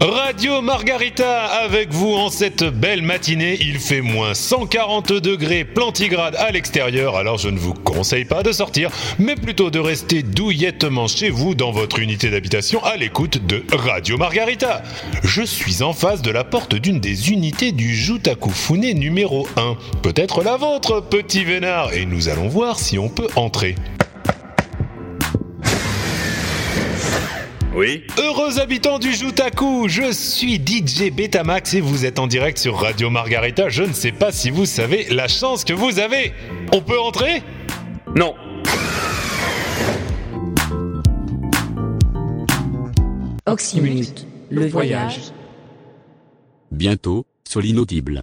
Radio Margarita avec vous en cette belle matinée. Il fait moins 140 degrés plantigrade à l'extérieur, alors je ne vous conseille pas de sortir, mais plutôt de rester douillettement chez vous dans votre unité d'habitation à l'écoute de Radio Margarita. Je suis en face de la porte d'une des unités du Jutaku Fune numéro 1. Peut-être la vôtre, petit vénard, et nous allons voir si on peut entrer. Oui Heureux habitants du Jutaku, je suis DJ Betamax et vous êtes en direct sur Radio Margarita. Je ne sais pas si vous savez la chance que vous avez. On peut entrer? Non. Oxymute, le voyage. Bientôt, sur l'inaudible.